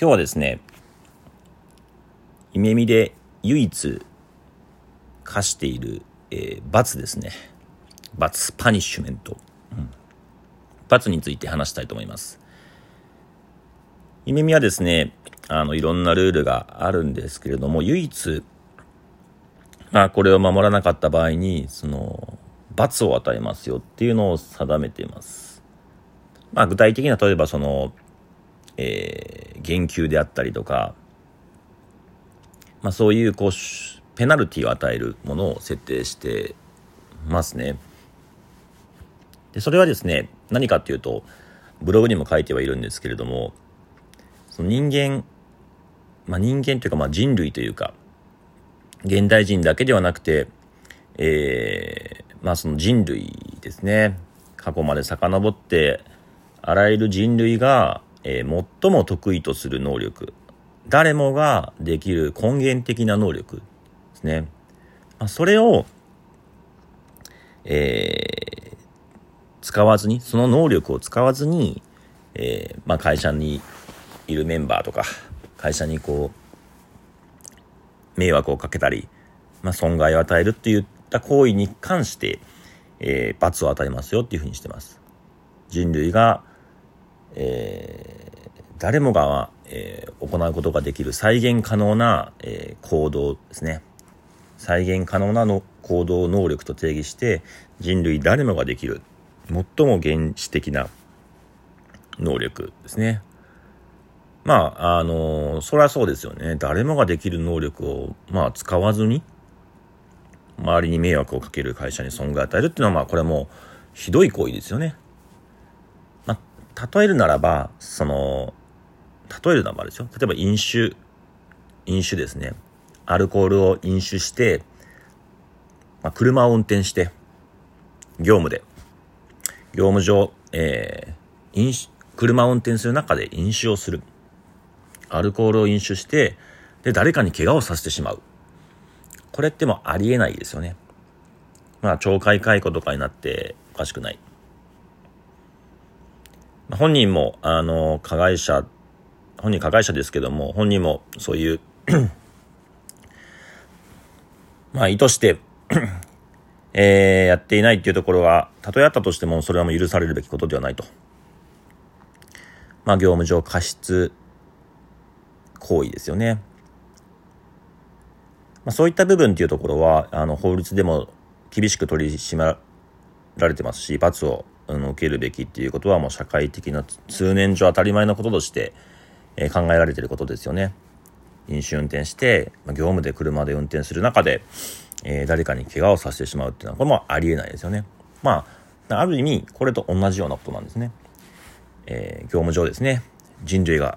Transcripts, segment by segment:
今日はですね、イメミで唯一課している、えー、罰ですね。罰、パニッシュメント。うん、罰について話したいと思います。イメミはですね、あの、いろんなルールがあるんですけれども、唯一、まあ、これを守らなかった場合に、その、罰を与えますよっていうのを定めています。まあ、具体的には例えばその、えー、言及であったりとか、まあ、そういうこうペナルティを与えるものを設定してますね。でそれはですね何かっていうとブログにも書いてはいるんですけれどもその人間、まあ、人間というかまあ人類というか現代人だけではなくて、えー、まあその人類ですね過去まで遡ってあらゆる人類がえー、最も得意とする能力誰もができる根源的な能力ですね、まあ、それを、えー、使わずにその能力を使わずに、えー、まあ、会社にいるメンバーとか会社にこう迷惑をかけたり、まあ、損害を与えるっていった行為に関して、えー、罰を与えますよっていうふうにしてます。人類がえー、誰もが、えー、行うことができる再現可能な、えー、行動ですね。再現可能なの行動能力と定義して人類誰もができる最も原始的な能力ですね。まあ、あのそりゃそうですよね。誰もができる能力を、まあ、使わずに、周りに迷惑をかける会社に損害を与えるっていうのは、まあ、これもひどい行為ですよね。例えるならば、その、例えるならばですよ。例えば飲酒、飲酒ですね。アルコールを飲酒して、まあ、車を運転して、業務で、業務上、えー、飲酒、車を運転する中で飲酒をする。アルコールを飲酒して、で、誰かに怪我をさせてしまう。これってもありえないですよね。まあ、懲戒解雇とかになっておかしくない。本人も、あの、加害者、本人加害者ですけども、本人もそういう まあ意図して えー、やっていないっていうところは、たとえあったとしても、それはもう許されるべきことではないと。まあ業務上過失行為ですよね。まあ、そういった部分っていうところは、あの、法律でも厳しく取り締まられてますし、罰をあの受けるべきっていうことはもう社会的な通年上当たり前のこととして、え、考えられてることですよね。飲酒運転して、まあ、業務で車で運転する中で、えー、誰かに怪我をさせてしまうっていうのはこれもありえないですよね。まあ、ある意味これと同じようなことなんですね。えー、業務上ですね人類が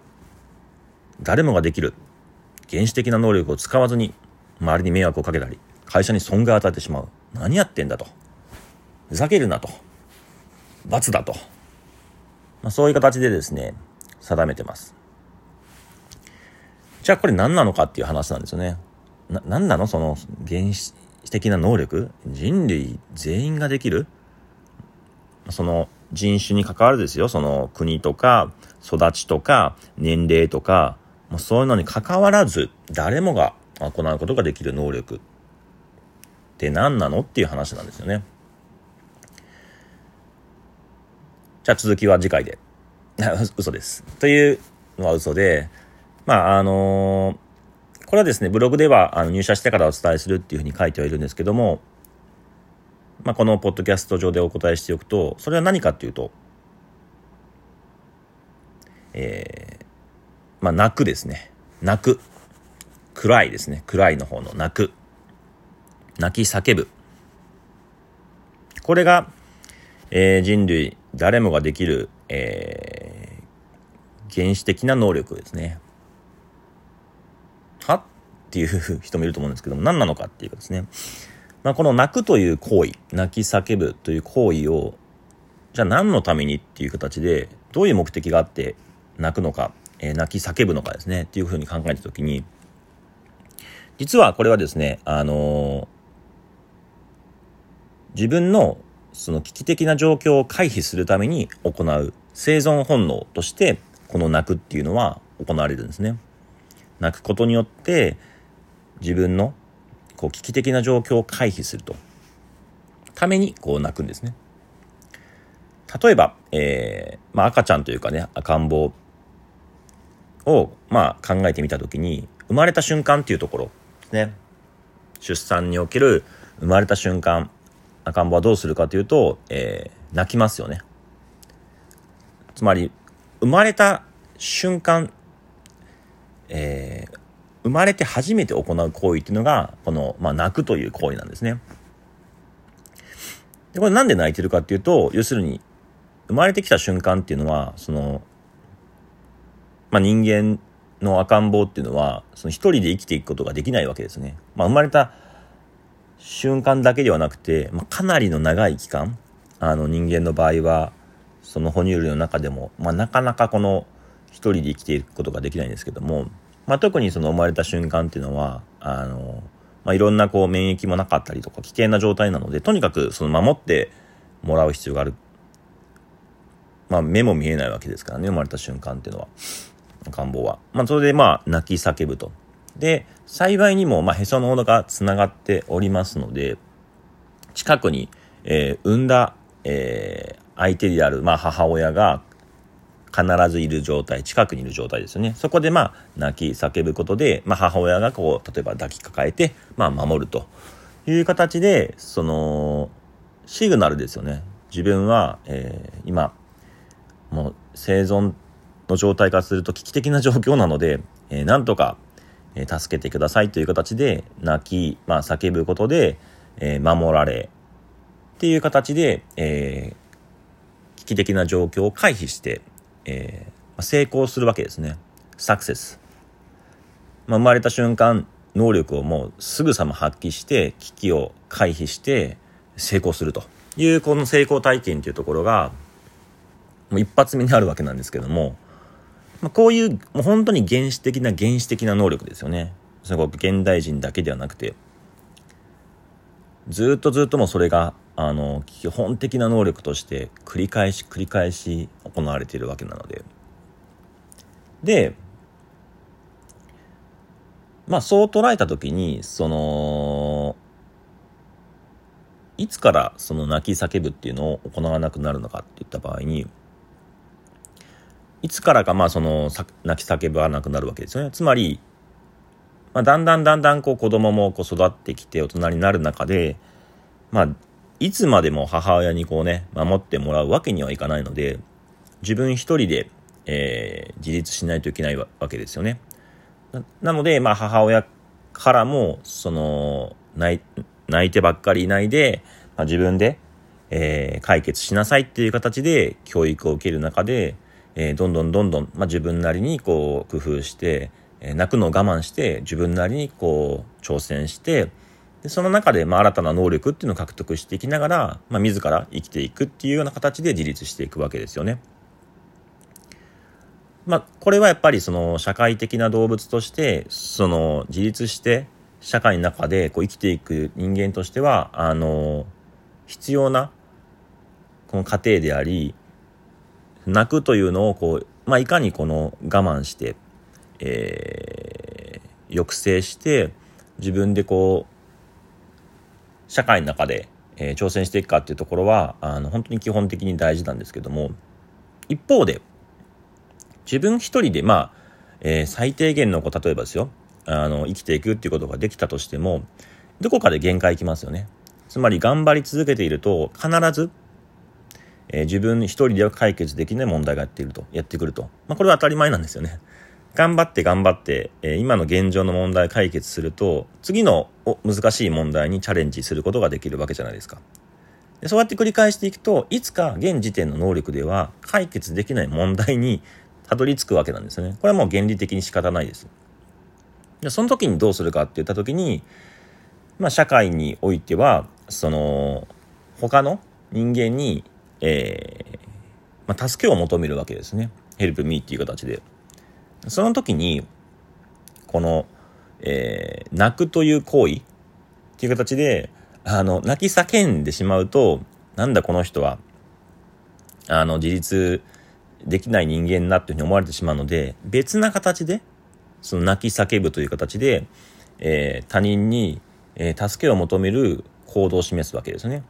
誰もができる原始的な能力を使わずに周りに迷惑をかけたり会社に損害を与えてしまう何やってんだとふざけるなと罰だと、まあ、そういう形でですね定めてます。じゃあこれ何なのかっていう話なんですよね。な何なの？その原始的な能力？人類全員ができる？その人種に関わるですよ。その国とか育ちとか年齢とかもうそういうのに関わらず誰もが行うことができる能力って何なの？っていう話なんですよね。じゃあ続きは次回で。嘘です。というのは嘘で、まあ、あのー、これはですね、ブログではあの入社してからお伝えするっていうふうに書いてはいるんですけども、まあ、このポッドキャスト上でお答えしておくと、それは何かっていうと、えー、まあ、泣くですね。泣く。暗いですね。暗いの方の泣く。泣き叫ぶ。これが、えー、人類誰もができる、えー、原始的な能力ですね。は？っていう人もいると思うんですけども、何なのかっていうかですね。まあ、この泣くという行為、泣き叫ぶという行為を、じゃあ何のためにっていう形で、どういう目的があって泣くのか、えー、泣き叫ぶのかですね、っていうふうに考えたときに、実はこれはですね、あのー、自分のその危機的な状況を回避するために行う生存本能としてこの泣くっていうのは行われるんですね。泣くことによって自分のこう危機的な状況を回避するとためにこう泣くんですね。例えば、えー、まあ、赤ちゃんというかね赤ん坊を、まあ、考えてみた時に生まれた瞬間っていうところですね出産における生まれた瞬間赤ん坊はどうするかというと、えー、泣きますよねつまり生まれた瞬間、えー、生まれて初めて行う行為っていうのがこの、まあ、泣くという行為なんですねでこれなんで泣いてるかっていうと要するに生まれてきた瞬間っていうのはそのまあ、人間の赤ん坊っていうのはその一人で生きていくことができないわけですね。まあ、生まれた瞬間だけではなくて、まあ、かなりの長い期間あの人間の場合はその哺乳類の中でも、まあ、なかなかこの一人で生きていくことができないんですけども、まあ、特にその生まれた瞬間っていうのはあの、まあ、いろんなこう免疫もなかったりとか危険な状態なのでとにかくその守ってもらう必要がある。まあ、目も見えないわけですからね生まれた瞬間っていうのは。願望は。まあ、それでまあ、泣き叫ぶと。で、幸いにも、まあ、へその緒が繋がっておりますので、近くに、えー、産んだ、えー、相手である、まあ、母親が必ずいる状態、近くにいる状態ですよね。そこで、まあ、泣き叫ぶことで、まあ、母親がこう、例えば抱きかかえて、まあ、守るという形で、その、シグナルですよね。自分は、えー、今、もう生存の状態からすると危機的な状況なので、えー、なんとか、え、助けてくださいという形で泣き、まあ、叫ぶことで、え、守られっていう形で、え、危機的な状況を回避して、えー、成功するわけですね。サクセス。まあ、生まれた瞬間、能力をもうすぐさま発揮して、危機を回避して成功するというこの成功体験というところが、もう一発目にあるわけなんですけども、まあ、こういう、もう本当に原始的な原始的な能力ですよね。その現代人だけではなくて、ずっとずっともそれが、あの、基本的な能力として繰り返し繰り返し行われているわけなので。で、まあそう捉えた時に、その、いつからその泣き叫ぶっていうのを行わなくなるのかっていった場合に、いつからかまあその泣き叫ばなくなるわけですよね。つまり、まあ、だんだんだんだんこう子供もこう育ってきて大人になる中で、まあ、いつまでも母親にこうね、守ってもらうわけにはいかないので、自分一人で、えー、自立しないといけないわけですよね。なので、まあ母親からも、その、泣いてばっかりいないで、まあ、自分で、えー、解決しなさいっていう形で教育を受ける中で、えー、どんどんどんどん、まあ、自分なりにこう工夫して、えー、泣くのを我慢して自分なりにこう挑戦してでその中でまあ新たな能力っていうのを獲得していきながら、まあ、自ら生きていくっていうような形で自立していくわけですよね。まあ、これはやっぱりその社会的な動物としてその自立して社会の中でこう生きていく人間としてはあの必要なこの過程であり泣くというのをこう、まあ、いかにこの我慢して、えー、抑制して自分でこう社会の中で、えー、挑戦していくかっていうところはあの本当に基本的に大事なんですけども一方で自分一人でまあ、えー、最低限のこう例えばですよあの生きていくっていうことができたとしてもどこかで限界いきますよね。つまり頑張り続けていると必ずえー、自分一人では解決できない問題がやっていると、やってくると。まあ、これは当たり前なんですよね。頑張って頑張って、えー、今の現状の問題解決すると、次の難しい問題にチャレンジすることができるわけじゃないですか。でそうやって繰り返していくと、いつか現時点の能力では解決できない問題にたどり着くわけなんですね。これはもう原理的に仕方ないです。でその時にどうするかって言った時に、まあ社会においては、その、他の人間にえー、まあ、助けを求めるわけですね。help me っていう形で。その時に、この、えー、泣くという行為っていう形で、あの、泣き叫んでしまうと、なんだこの人は、あの、自立できない人間だっていうふうに思われてしまうので、別な形で、その泣き叫ぶという形で、えー、他人に、えー、助けを求める行動を示すわけですね。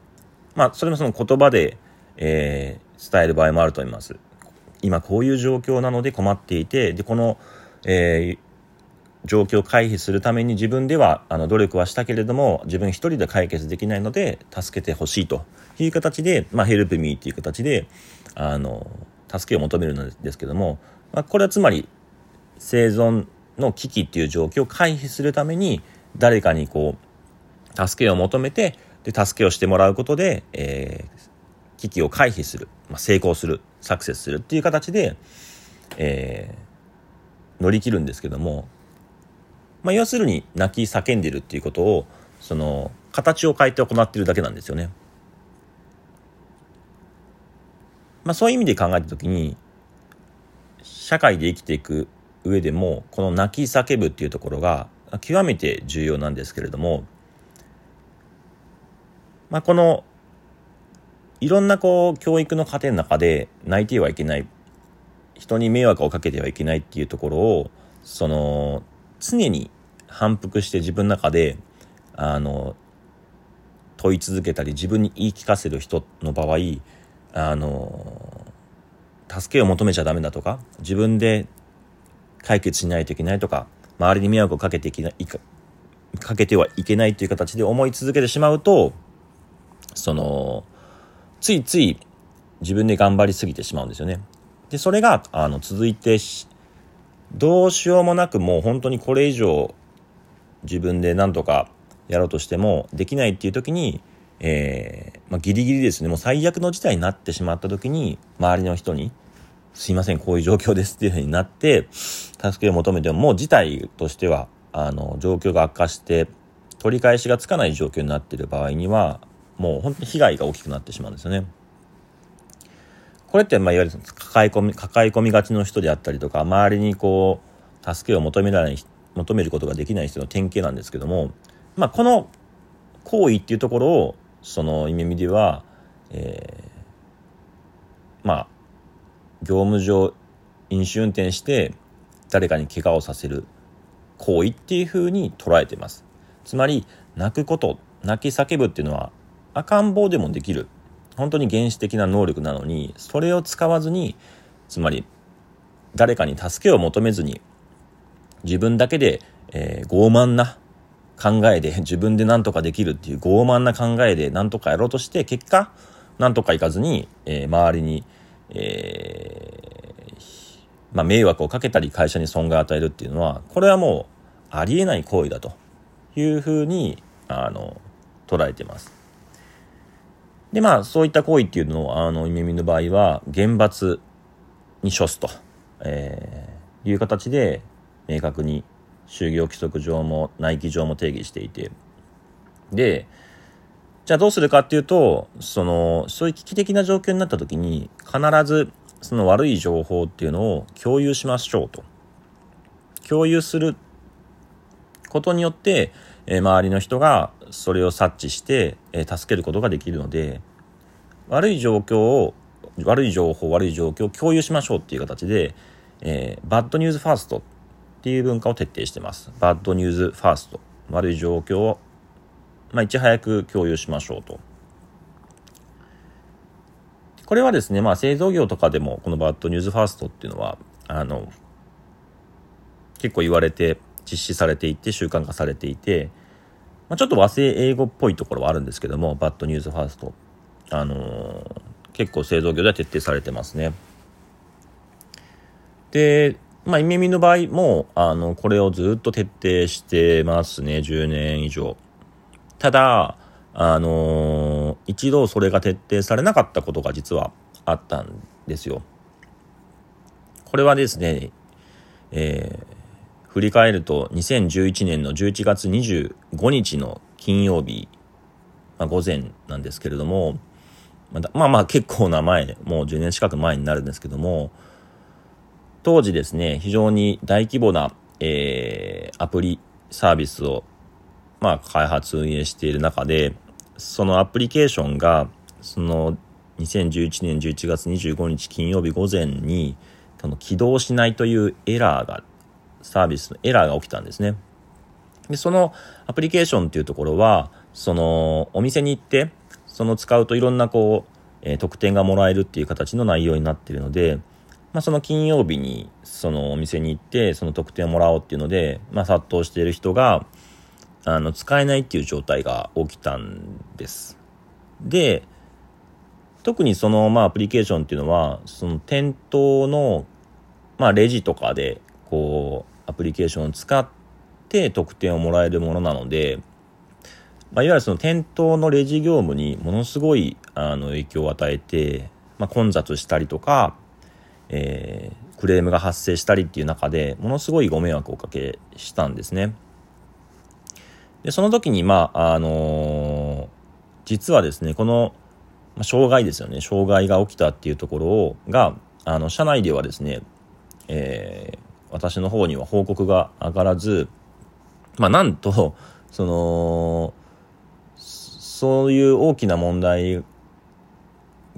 まあ、それもその言葉で、えー、伝える場合もあると思います。今こういう状況なので困っていて、で、この、えー、状況を回避するために自分ではあの努力はしたけれども自分一人で解決できないので助けてほしいという形で、まあ、ヘルプミーっていう形であの助けを求めるんですけども、まあ、これはつまり生存の危機っていう状況を回避するために誰かにこう助けを求めてで助けをしてもらうことで、えー、危機を回避する、まあ、成功するサクセスするっていう形で、えー、乗り切るんですけどもまあ、要するに泣き叫んでるっていうことをその形を変えて行ってるだけなんですよね。まあ、そういう意味で考えた時に社会で生きていく上でもこの泣き叫ぶっていうところが極めて重要なんですけれども、まあ、このいろんなこう教育の過程の中で泣いてはいけない人に迷惑をかけてはいけないっていうところをその常に反復して自分の中であの問い続けたり自分に言い聞かせる人の場合あの助けを求めちゃダメだとか自分で解決しないといけないとか周りに迷惑をかけていけないかかけてはいけないという形で思い続けてしまうとそのついつい自分で頑張りすぎてしまうんですよね。でそれがあの続いてどうしようもなくもう本当にこれ以上自分で何とかやろうとしてもできないっていう時に、えー、まあ、ギリギリですねもう最悪の事態になってしまった時に周りの人に「すいませんこういう状況です」っていうふうになって助けを求めてももう事態としてはあの状況が悪化して取り返しがつかない状況になっている場合にはもう本当に被害が大きくなってしまうんですよね。これって、まあ、いわゆる抱え込み、抱え込みがちの人であったりとか、周りにこう、助けを求められない、求めることができない人の典型なんですけども、まあ、この行為っていうところを、その意味では、えー、まあ、業務上飲酒運転して誰かに怪我をさせる行為っていうふうに捉えてます。つまり、泣くこと、泣き叫ぶっていうのは赤ん坊でもできる本当に原始的な能力なのにそれを使わずにつまり誰かに助けを求めずに自分だけで、えー、傲慢な考えで 自分で何とかできるっていう傲慢な考えで何とかやろうとして結果何とかいかずに、えー、周りに、えー、まあ、迷惑をかけたり会社に損害を与えるっていうのはこれはもうありえない行為だというふうにあの捉えてます。で、まあ、そういった行為っていうのを、あの、耳の場合は、厳罰に処すと、えー、いう形で、明確に就業規則上も内規上も定義していて、で、じゃあどうするかっていうと、その、そういう危機的な状況になった時に、必ず、その悪い情報っていうのを共有しましょうと。共有することによって、えー、周りの人がそれを察知して、えー、助けることができるので悪い状況を悪い情報悪い状況を共有しましょうっていう形で、えー、バッドニュースファーストっていう文化を徹底してます。バッドニュースファースト。悪い状況を、まあ、いち早く共有しましょうと。これはですねまあ製造業とかでもこのバッドニュースファーストっていうのはあの結構言われて実施されていて習慣化されていて、まあ、ちょっと和製英語っぽいところはあるんですけどもバッドニュースファーストあのー、結構製造業では徹底されてますねでまあ、イメミの場合も、あの、これをずっと徹底してますね、10年以上。ただ、あのー、一度それが徹底されなかったことが実はあったんですよ。これはですね、えー、振り返ると2011年の11月25日の金曜日、まあ、午前なんですけれども、まあまあ結構な前、もう10年近く前になるんですけども、当時ですね、非常に大規模な、えー、アプリサービスを、まあ、開発運営している中で、そのアプリケーションが、その2011年11月25日金曜日午前に、の起動しないというエラーが、サービスのエラーが起きたんですね。で、そのアプリケーションっていうところは、そのお店に行って、その使うといろんなこう、えー、特典がもらえるっていう形の内容になっているので、まあ、その金曜日にそのお店に行ってその特典をもらおうっていうので、まあ、殺到している人があの使えないっていう状態が起きたんです。で特にその、まあ、アプリケーションっていうのはその店頭の、まあ、レジとかでこうアプリケーションを使って特典をもらえるものなので、まあ、いわゆるその店頭のレジ業務にものすごいあの影響を与えて、まあ、混雑したりとか、えー、クレームが発生したりっていう中でものすごいご迷惑をおかけしたんですね。でその時にまああのー、実はですねこの、ま、障害ですよね障害が起きたっていうところをがあの社内ではですね、えー、私の方には報告が上がらずまあなんとそのそういう大きな問題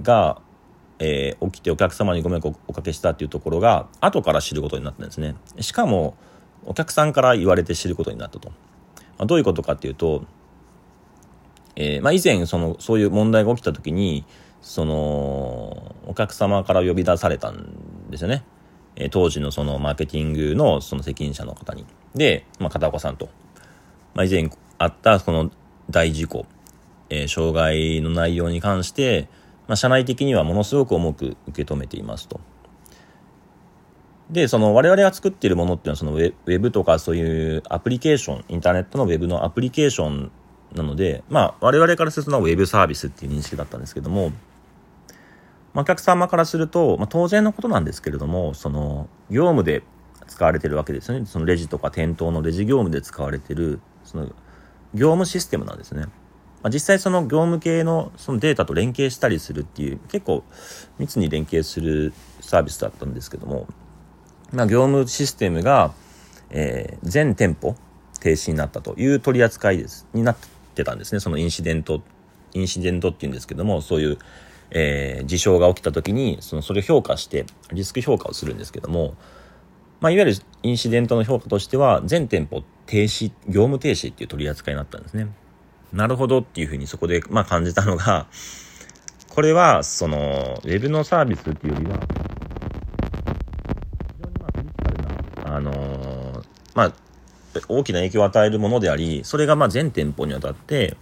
が、えー、起きてお客様にご迷惑をおかけしたっていうところが後から知ることになったんですね。しかもお客さんから言われて知ることになったと。まあ、どういうことかっていうと、えー、まあ、以前そのそういう問題が起きた時にそのお客様から呼び出されたんですよね。え、当時のそのマーケティングのその責任者の方に。で、まあ、片岡さんと。まあ、以前あったこの大事故えー、障害の内容に関して、まあ、社内的にはものすごく重く受け止めていますと。で、その我々が作っているものっていうのはそのウェブとかそういうアプリケーション、インターネットのウェブのアプリケーションなので、まあ我々からするとウェブサービスっていう認識だったんですけども、まあ、お客様からすると、まあ、当然のことなんですけれども、その業務で使われてるわけですよね。そのレジとか店頭のレジ業務で使われてる、その業務システムなんですね。まあ、実際その業務系のそのデータと連携したりするっていう結構密に連携するサービスだったんですけども、まあ、業務システムが、えー、全店舗停止になったという取り扱いですになってたんですねそのインシデントインシデントっていうんですけどもそういう、えー、事象が起きた時にそのそれを評価してリスク評価をするんですけども、まあ、いわゆるインシデントの評価としては全店舗停止業務停止っていう取り扱いになったんですね。なるほどっていうふうにそこで、まあ、感じたのが、これは、その、ウェブのサービスっていうよりは、非常にまあ、クリティカルな、あのー、まあ、大きな影響を与えるものであり、それがまあ全店舗にわたって、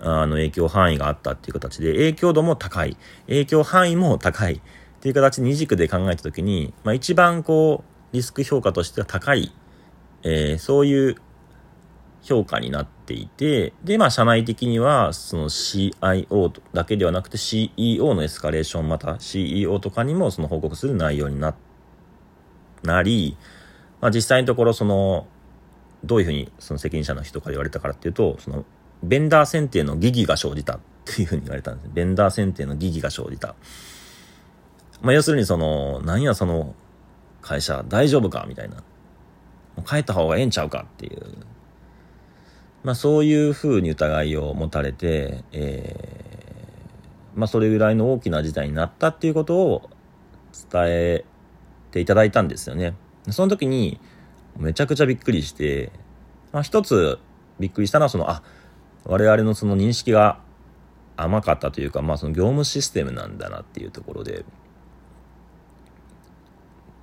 あの影響範囲があったっていう形で、影響度も高い、影響範囲も高い。っていう形二軸で考えたときに、まあ一番こう、リスク評価としては高い、えー、そういう評価になっていて、で、まあ、社内的には、その CIO だけではなくて CEO のエスカレーション、また CEO とかにもその報告する内容にな、なり、まあ、実際のところ、その、どういうふうにその責任者の人から言われたからっていうと、その、ベンダー選定の疑義が生じたっていうふうに言われたんです。ベンダー選定の疑義が生じた。まあ、要するにその、何やその会社大丈夫かみたいな。もう帰った方がええんちゃうかっていうまあそういうふうに疑いを持たれて、えー、まあそれぐらいの大きな事態になったっていうことを伝えていただいたんですよね。その時にめちゃくちゃびっくりして、まあ一つびっくりしたのはその、あ、我々のその認識が甘かったというか、まあその業務システムなんだなっていうところで、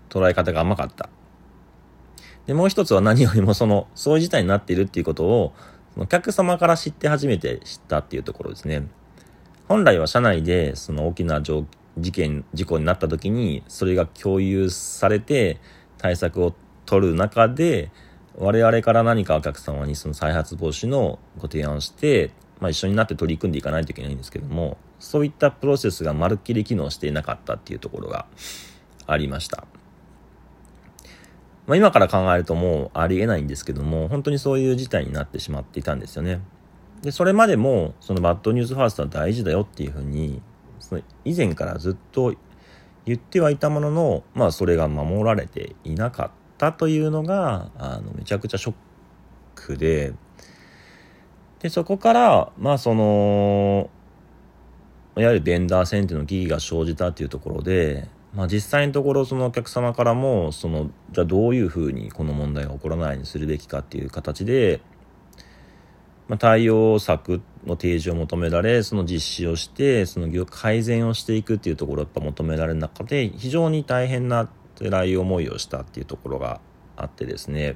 捉え方が甘かった。で、もう一つは 何よりもその、そういう事態になっているっていうことを、お客様から知って初めて知ったっていうところですね。本来は社内でその大きな事件、事故になった時に、それが共有されて対策を取る中で、我々から何かお客様にその再発防止のご提案をして、まあ、一緒になって取り組んでいかないといけないんですけども、そういったプロセスがまるっきり機能していなかったっていうところがありました。まあ、今から考えるともうありえないんですけども、本当にそういう事態になってしまっていたんですよね。で、それまでも、そのバッドニュースファーストは大事だよっていうふうに、その以前からずっと言ってはいたものの、まあそれが守られていなかったというのが、あの、めちゃくちゃショックで、で、そこから、まあその、いわゆるベンダー選定の疑義が生じたっていうところで、まあ、実際のところそのお客様からもそのじゃあどういうふうにこの問題が起こらないようにするべきかっていう形で、まあ、対応策の提示を求められその実施をしてその改善をしていくっていうところをやっぱ求められる中で非常に大変な辛い思いをしたっていうところがあってですね。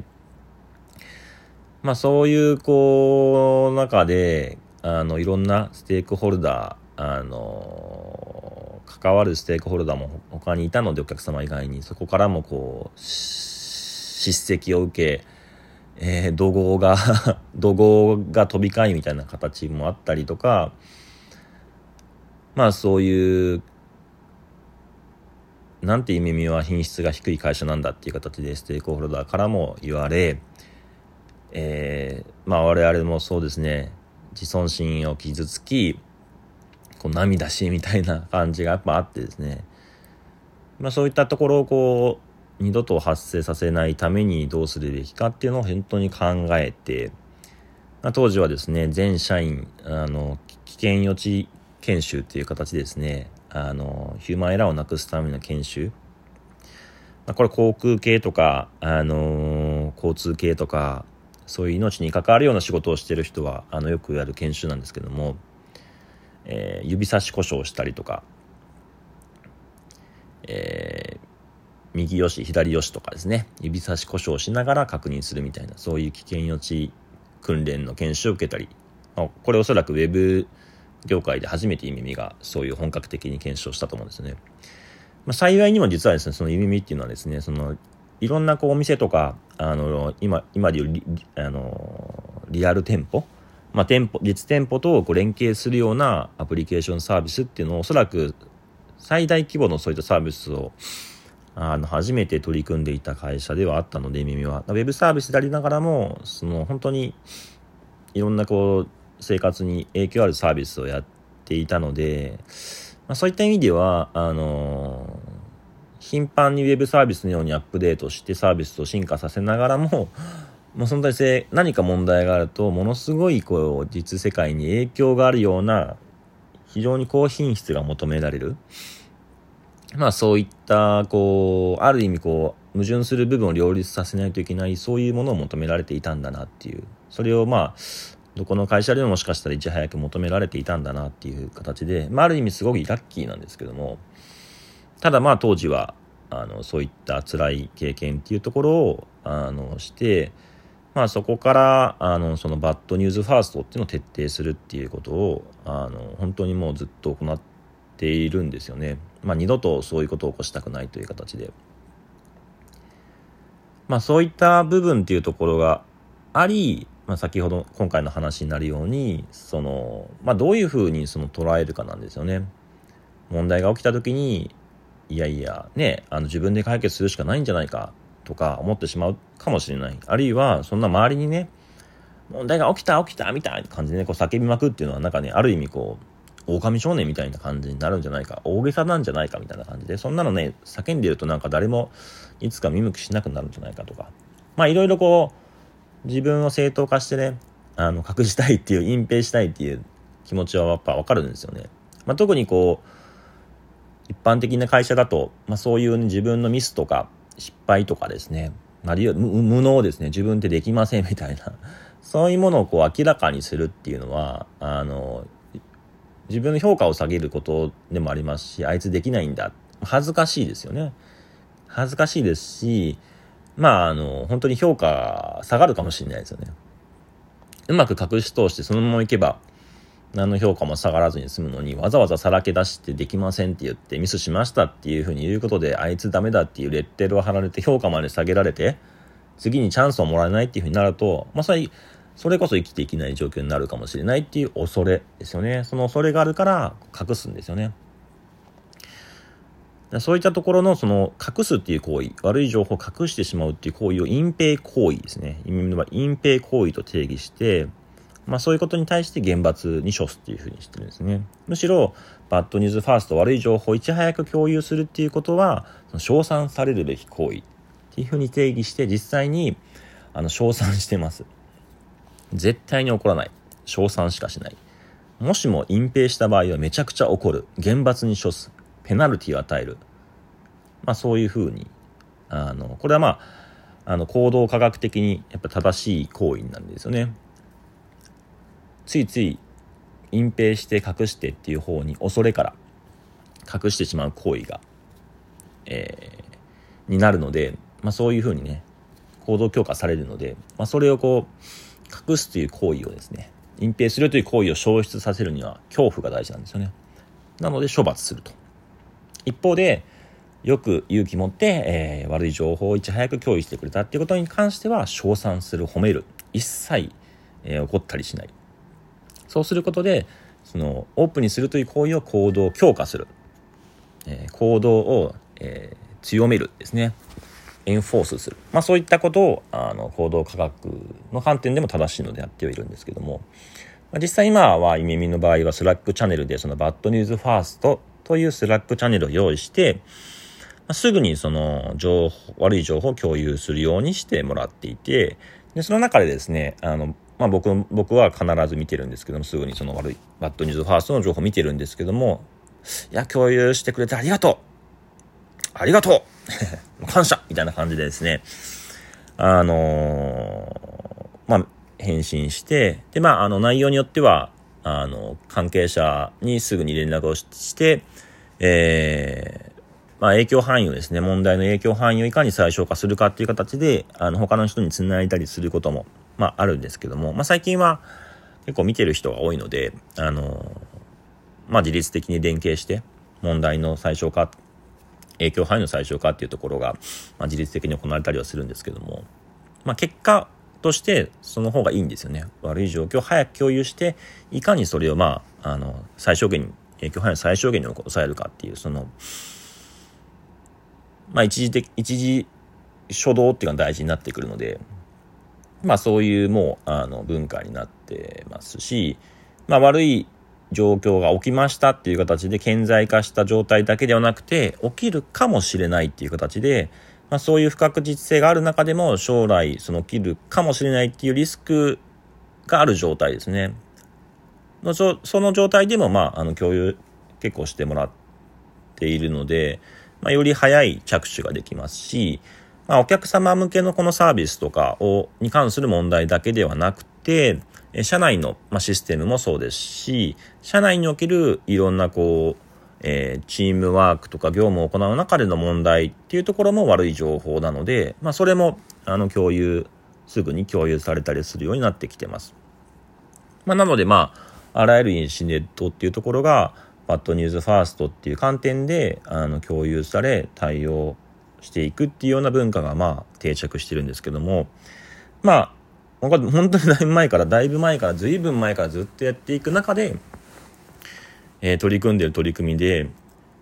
まあそういうこう中であのいろんなステークホルダーあの関わるステークホルダーも他にいたのでお客様以外にそこからもこう叱責を受けえー、怒号が 怒号が飛び交いみたいな形もあったりとかまあそういうなんていう耳は品質が低い会社なんだっていう形でステークホルダーからも言われ、えー、まあ我々もそうですね。自尊心を傷つきこう涙しみたいな感じがやっぱあってですね。まあそういったところをこう二度と発生させないためにどうするべきかっていうのを本当に考えて、まあ、当時はですね全社員あの危険予知研修っていう形ですね。あの、ヒューマンエラーをなくすための研修。まあ、これ航空系とか、あのー、交通系とか、そういう命に関わるような仕事をしてる人は、あの、よくやる研修なんですけども、えー、指差し故障したりとか、えー、右よし、左よしとかですね、指差し故障しながら確認するみたいな、そういう危険予知訓練の研修を受けたり、あ、これおそらくウェブ業界で初めてイミミがそういう本格的に検証したと思うんですね。まあ、幸いにも実はですね、そのイミミっていうのはですね、そのいろんなこうお店とか、あの、今、今でいうリあのリアル店舗、まあ、店舗、実店舗とこう連携するようなアプリケーションサービスっていうのをおそらく最大規模のそういったサービスをあの初めて取り組んでいた会社ではあったので、耳は。ウェブサービスでありながらも、その本当にいろんなこう生活に影響あるサービスをやっていたので、まあ、そういった意味では、あの頻繁にウェブサービスのようにアップデートしてサービスを進化させながらも、もうその体制何か問題があると、ものすごいこう実世界に影響があるような、非常に高品質が求められる。まあそういった、こう、ある意味こう、矛盾する部分を両立させないといけない、そういうものを求められていたんだなっていう。それをまあ、どこの会社でももしかしたらいち早く求められていたんだなっていう形で、まあ、ある意味すごくラッキーなんですけども、ただまあ当時は、あの、そういった辛い経験っていうところを、あの、して、まあそこから、あの、そのバッドニュースファーストっていうのを徹底するっていうことを、あの、本当にもうずっと行っているんですよね。まあ二度とそういうことを起こしたくないという形で。まあそういった部分っていうところがあり、まあ、先ほど今回の話になるようにその、まあ、どういうふうにその捉えるかなんですよね。問題が起きた時にいやいやねあの自分で解決するしかないんじゃないかとか思ってしまうかもしれないあるいはそんな周りにね問題が起きた起きたみたいな感じでねこう叫びまくっていうのはなんかねある意味こう狼少年みたいな感じになるんじゃないか大げさなんじゃないかみたいな感じでそんなのね叫んでるとなんか誰もいつか見向きしなくなるんじゃないかとかまあいろいろこう自分を正当化してね、あの、隠したいっていう、隠蔽したいっていう気持ちはやっぱわかるんですよね。まあ、特にこう、一般的な会社だと、まあ、そういう、ね、自分のミスとか失敗とかですね、あるいは無能ですね、自分ってできませんみたいな、そういうものをこう明らかにするっていうのは、あの、自分の評価を下げることでもありますし、あいつできないんだ。恥ずかしいですよね。恥ずかしいですし、まあ、あの、本当に評価下がるかもしれないですよね。うまく隠し通してそのままいけば、何の評価も下がらずに済むのに、わざわざさらけ出してできませんって言ってミスしましたっていうふうに言うことで、あいつダメだっていうレッテルを貼られて評価まで下げられて、次にチャンスをもらえないっていうふうになると、まあそれ、それこそ生きていけない状況になるかもしれないっていう恐れですよね。その恐れがあるから隠すんですよね。そういったところのその隠すっていう行為、悪い情報を隠してしまうっていう行為を隠蔽行為ですね。隠蔽行為と定義して、まあそういうことに対して厳罰に処すっていうふうにしてるんですね。むしろ、バッドニュースファースト悪い情報をいち早く共有するっていうことは、その称賛されるべき行為っていうふうに定義して実際にあの称賛してます。絶対に起こらない。称賛しかしない。もしも隠蔽した場合はめちゃくちゃ怒る。厳罰に処す。ペナルティを与える。まあそういうふうに、あの、これはまあ、あの、行動科学的にやっぱ正しい行為なんですよね。ついつい隠蔽して隠してっていう方に恐れから隠してしまう行為が、えー、になるので、まあそういうふうにね、行動強化されるので、まあそれをこう、隠すという行為をですね、隠蔽するという行為を消失させるには恐怖が大事なんですよね。なので処罰すると。一方で、よく勇気持って、えー、悪い情報をいち早く共有してくれたっていうことに関しては、称賛する、褒める。一切、えー、怒ったりしない。そうすることで、その、オープンにするという行為を行動を強化する。えー、行動を、え、強めるですね。 enforce する。まあそういったことを、あの、行動科学の観点でも正しいのでやってはいるんですけども、まあ、実際今は、イミミの場合は Slack チャンネルでその Bad News First という Slack チャンネルを用意して、ま、すぐにその情報、悪い情報を共有するようにしてもらっていて、で、その中でですね、あの、まあ僕、僕は必ず見てるんですけども、すぐにその悪い、バッドニュースファーストの情報を見てるんですけども、いや、共有してくれてありがとう。ありがとう 感謝みたいな感じでですね、あのー、まあ、返信して、で、まあ、あの、内容によっては、あの、関係者にすぐに連絡をして、えー、まあ、影響範囲をですね、問題の影響範囲をいかに最小化するかっていう形で、あの、他の人に繋いだりすることも、まあ、あるんですけども、まあ、最近は結構見てる人が多いので、あの、まあ、自律的に連携して、問題の最小化、影響範囲の最小化っていうところが、まあ、自律的に行われたりはするんですけども、まあ、結果、としてその方がいいんですよね。悪い状況を早く共有していかにそれをまああの最小限に影響範囲を最小限に抑えるかっていうそのまあ一時的一時初動っていうのが大事になってくるのでまあそういうもうあの文化になってますしまあ悪い状況が起きましたっていう形で顕在化した状態だけではなくて起きるかもしれないっていう形でまあ、そういう不確実性がある中でも将来その起きるかもしれないっていうリスクがある状態ですね。のその状態でも、まあ、あの共有結構してもらっているので、まあ、より早い着手ができますし、まあ、お客様向けのこのサービスとかをに関する問題だけではなくて、社内の、システムもそうですし、社内におけるいろんなこう、えー、チームワークとか業務を行う中での問題っていうところも悪い情報なので、まあ、それも、あの、共有、すぐに共有されたりするようになってきてます。まあ、なので、まあ、あらゆるインシデントっていうところが、バッドニュースファーストっていう観点で、あの、共有され、対応していくっていうような文化が、まあ、定着してるんですけども、まあ、本当にだいぶ前から、だいぶ前から、ずいぶん前からずっとやっていく中で、えー、取り組んでる取り組みで、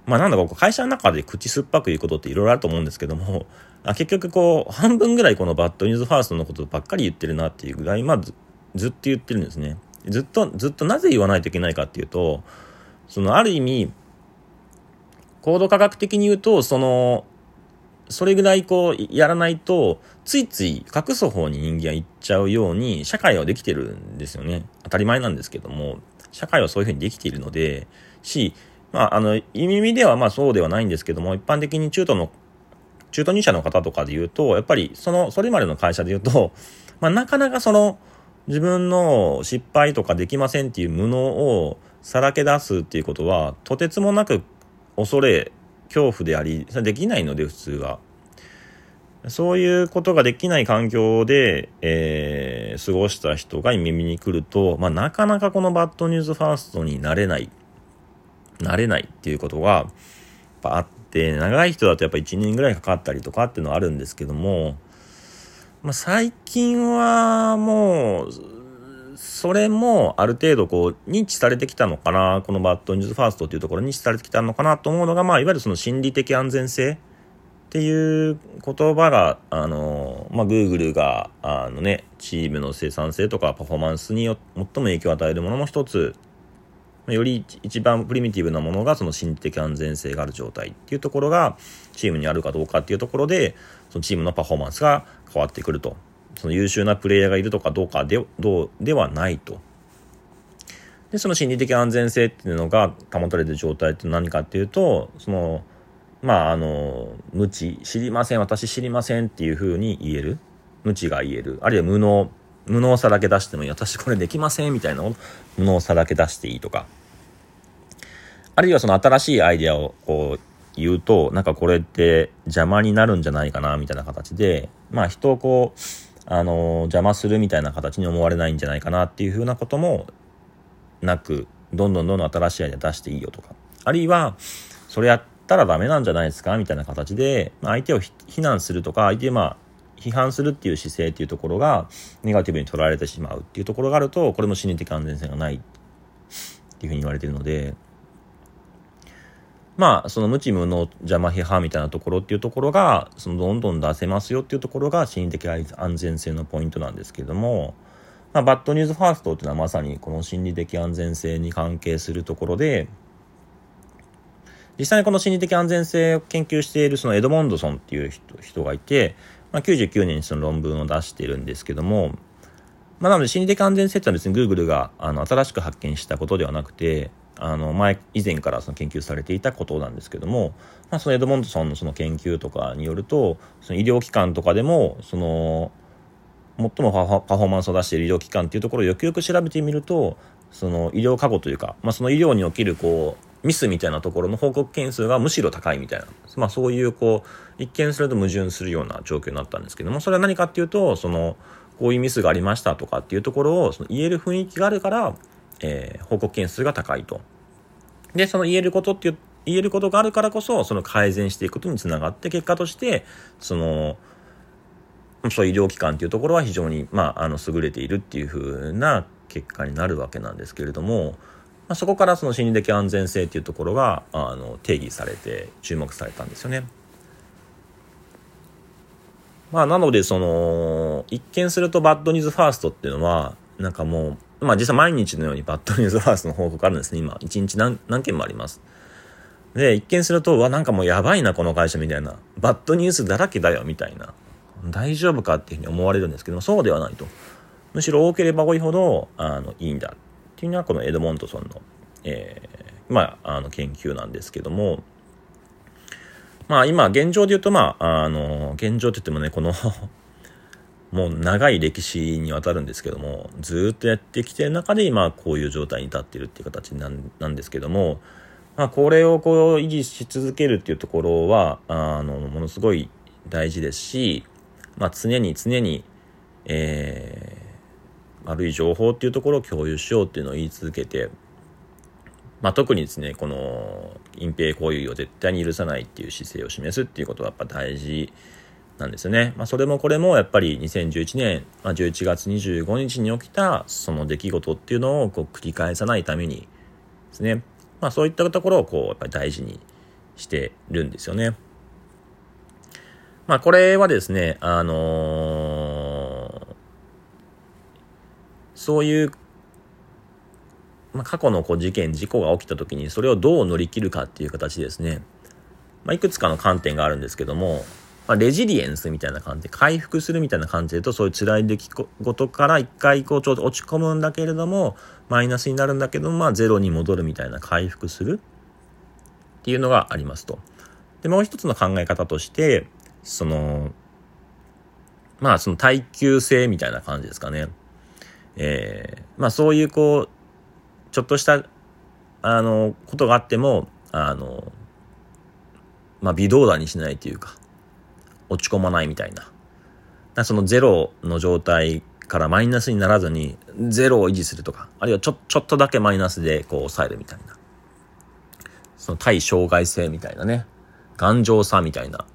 まあなんだか会社の中で口酸っぱく言うことっていろいろあると思うんですけども、あ結局こう、半分ぐらいこのバッドニュースファーストのことばっかり言ってるなっていうぐらい、まあずずっと言ってるんですね。ずっと、ずっとなぜ言わないといけないかっていうと、そのある意味、行動科学的に言うと、その、それぐらいこう、やらないと、ついつい隠す方に人間は行っちゃうように、社会はできてるんですよね。当たり前なんですけども。社会はそういうふうにできているので、し、まあ、あの、意味ではまあそうではないんですけども、一般的に中途の、中途入社の方とかで言うと、やっぱりその、それまでの会社で言うと、まあなかなかその、自分の失敗とかできませんっていう無能をさらけ出すっていうことは、とてつもなく恐れ、恐怖であり、できないので普通は。そういうことができない環境で、えー、過ごした人が耳に来ると、まあ、なかなかこのバッドニュースファーストになれない、なれないっていうことが、あって、長い人だとやっぱ1年ぐらいかかったりとかっていうのはあるんですけども、まあ、最近はもう、それもある程度こう認知されてきたのかな、このバッドニュースファーストっていうところ認知されてきたのかなと思うのが、まあ、いわゆるその心理的安全性。っていう言葉が、あの、まあ、Google が、あのね、チームの生産性とかパフォーマンスによ最も影響を与えるものの一つ、より一番プリミティブなものがその心理的安全性がある状態っていうところがチームにあるかどうかっていうところで、そのチームのパフォーマンスが変わってくると。その優秀なプレイヤーがいるとかどうかで、どうではないと。で、その心理的安全性っていうのが保たれてる状態って何かっていうと、その、まあ、あの、無知、知りません、私知りませんっていうふうに言える。無知が言える。あるいは無能、無能さだけ出してもいい。私これできませんみたいなのを無能さだけ出していいとか。あるいはその新しいアイデアをこう言うと、なんかこれって邪魔になるんじゃないかなみたいな形で、まあ人をこう、あの、邪魔するみたいな形に思われないんじゃないかなっていうふうなこともなく、どんどんどんどん新しいアイデア出していいよとか。あるいは、それやったらダメなんじゃないですか？みたいな形で、まあ、相手を非難するとか、相手まあ、批判するっていう姿勢っていうところが、ネガティブに捉えられてしまうっていうところがあると、これも心理的安全性がない。っていうふうに言われてるので、まあ、その無知無能邪魔批判みたいなところっていうところが、そのどんどん出せますよっていうところが心理的安全性のポイントなんですけども、まあ、バッドニュースファーストっていうのはまさにこの心理的安全性に関係するところで、実際にこの心理的安全性を研究しているそのエドモンドソンっていう人がいて、まあ、99年にその論文を出しているんですけども、まあ、なので心理的安全性ってのは別に Google があの新しく発見したことではなくて、あの前、以前からその研究されていたことなんですけども、まあ、そのエドモンドソンのその研究とかによると、その医療機関とかでも、その、最もパフォーマンスを出している医療機関っていうところをよくよく調べてみると、その医療過誤というか、まあ、その医療におけるこう、ミスみたいなところの報告件数がむしろ高いみたいな。まあそういうこう、一見すると矛盾するような状況になったんですけども、それは何かっていうと、その、こういうミスがありましたとかっていうところをその言える雰囲気があるから、えー、報告件数が高いと。で、その言えることっていう、言えることがあるからこそ、その改善していくことにつながって、結果として、その、そう医療機関っていうところは非常に、まあ、あの、優れているっていうふうな結果になるわけなんですけれども、まあ、そこからその心理的安全性っていうところが、あの、定義されて、注目されたんですよね。まあ、なので、その、一見するとバッドニュースファーストっていうのは、なんかもう、まあ実際毎日のようにバッドニュースファーストの報告あるんですね、今。一日何何件もあります。で、一見すると、わ、なんかもうやばいな、この会社みたいな。バッドニュースだらけだよ、みたいな。大丈夫かっていうふうに思われるんですけども、そうではないと。むしろ多ければ多いほど、あの、いいんだ。っていうのは、このエドモントソンの、えー、まあ、あの、研究なんですけども、まあ今現状で言うとまあ、あの、現状って言ってもね、この もう長い歴史にわたるんですけども、ずっとやってきてる中で今こういう状態に立ってるっていう形なんなんですけども、まあこれをこう維持し続けるっていうところは、あの、ものすごい大事ですし、まあ常に常に、えー、悪い情報っていうところを共有しようっていうのを言い続けて、まあ、特にですね、この隠蔽行為を絶対に許さないっていう姿勢を示すっていうことはやっぱ大事なんですよね。まあ、それもこれもやっぱり2011年、まあ、11月25日に起きたその出来事っていうのをこう繰り返さないためにですね、まあ、そういったところをこうやっぱり大事にしてるんですよね。まあ、これはですね、あのー、そういうまあ、過去のこう事件、事故が起きた時にそれをどう乗り切るかっていう形ですね。まあ、いくつかの観点があるんですけども、まあ、レジリエンスみたいな感じで、回復するみたいな感じで言うと、そういう辛い出来事から一回こうちょっと落ち込むんだけれども、マイナスになるんだけども、まあゼロに戻るみたいな回復するっていうのがありますと。で、もう一つの考え方として、その、まあその耐久性みたいな感じですかね。えー、まあそういうこう、ちょっとした、あの、ことがあっても、あの、まあ、微動だにしないというか、落ち込まないみたいな。なそのゼロの状態からマイナスにならずに、ゼロを維持するとか、あるいはちょ、ちょっとだけマイナスでこう抑えるみたいな。その対障害性みたいなね。頑丈さみたいな。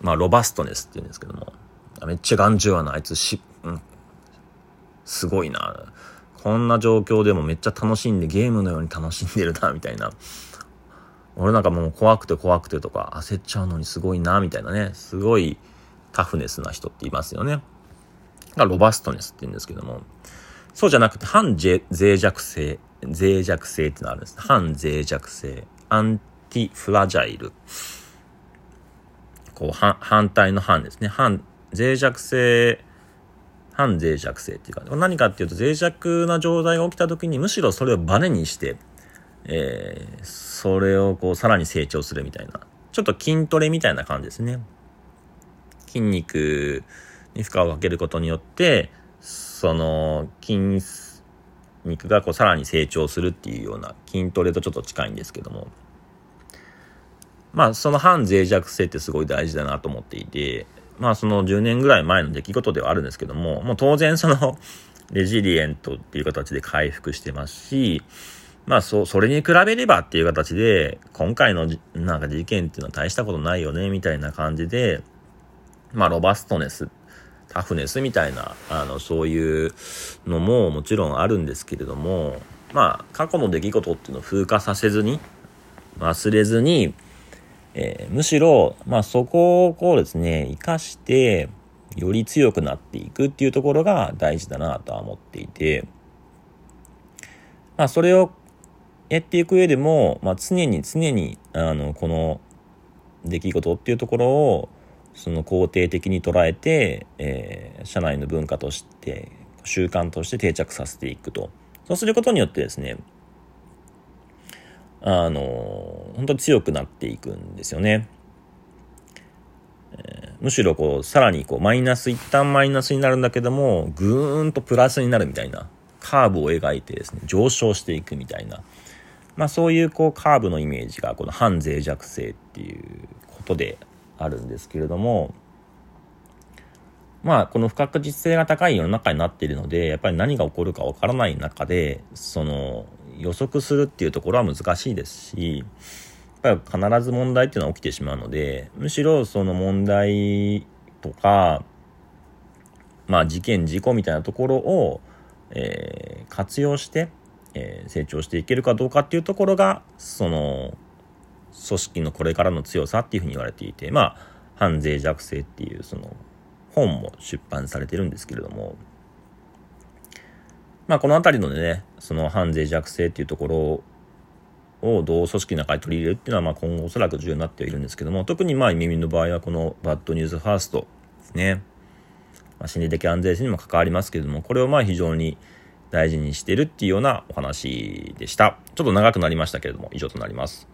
まあ、ロバストネスって言うんですけども。めっちゃ頑丈やな、あいつし、うん。すごいな。こんな状況でもめっちゃ楽しんでゲームのように楽しんでるな、みたいな。俺なんかもう怖くて怖くてとか焦っちゃうのにすごいな、みたいなね。すごいタフネスな人っていますよね。がロバストネスって言うんですけども。そうじゃなくて反脆弱性、脆弱性ってのがあるんです。反脆弱性。アンティフラジャイル。こう、反対の反ですね。反脆弱性反脆弱性っていうか、何かっていうと脆弱な状態が起きた時にむしろそれをバネにして、えー、それをこうさらに成長するみたいな、ちょっと筋トレみたいな感じですね。筋肉に負荷をかけることによって、その筋肉がこうさらに成長するっていうような筋トレとちょっと近いんですけども、まあその反脆弱性ってすごい大事だなと思っていて、まあその10年ぐらい前の出来事ではあるんですけども、もう当然その レジリエントっていう形で回復してますし、まあそ、それに比べればっていう形で、今回のなんか事件っていうのは大したことないよね、みたいな感じで、まあロバストネス、タフネスみたいな、あの、そういうのももちろんあるんですけれども、まあ過去の出来事っていうのを風化させずに、忘れずに、えー、むしろ、まあそこをこうですね、活かして、より強くなっていくっていうところが大事だなとは思っていて、まあそれをやっていく上でも、まあ常に常に、あの、この出来事っていうところを、その肯定的に捉えて、えー、社内の文化として、習慣として定着させていくと。そうすることによってですね、あの、本当に強くなっていくんですよね。えー、むしろこう、さらにこう、マイナス、一旦マイナスになるんだけども、ぐーんとプラスになるみたいな、カーブを描いてですね、上昇していくみたいな、まあそういうこう、カーブのイメージが、この反脆弱性っていうことであるんですけれども、まあ、この不確実性が高い世の中になっているので、やっぱり何が起こるかわからない中で、その、予測するっていうところは難しいですし、やっぱり必ず問題っていうのは起きてしまうので、むしろその問題とか、まあ事件、事故みたいなところを、えー、活用して、えー、成長していけるかどうかっていうところが、その、組織のこれからの強さっていうふうに言われていて、まあ、反脆弱性っていうその本も出版されてるんですけれども、まあ、この辺りのね、その反脆弱性っていうところをどう組織の中に取り入れるっていうのは、まあ、今後おそらく重要になってはいるんですけども、特にまあ、耳の場合はこのバッドニュースファーストですね。まあ、心理的安全性にも関わりますけれども、これをまあ非常に大事にしてるっていうようなお話でした。ちょっと長くなりましたけれども、以上となります。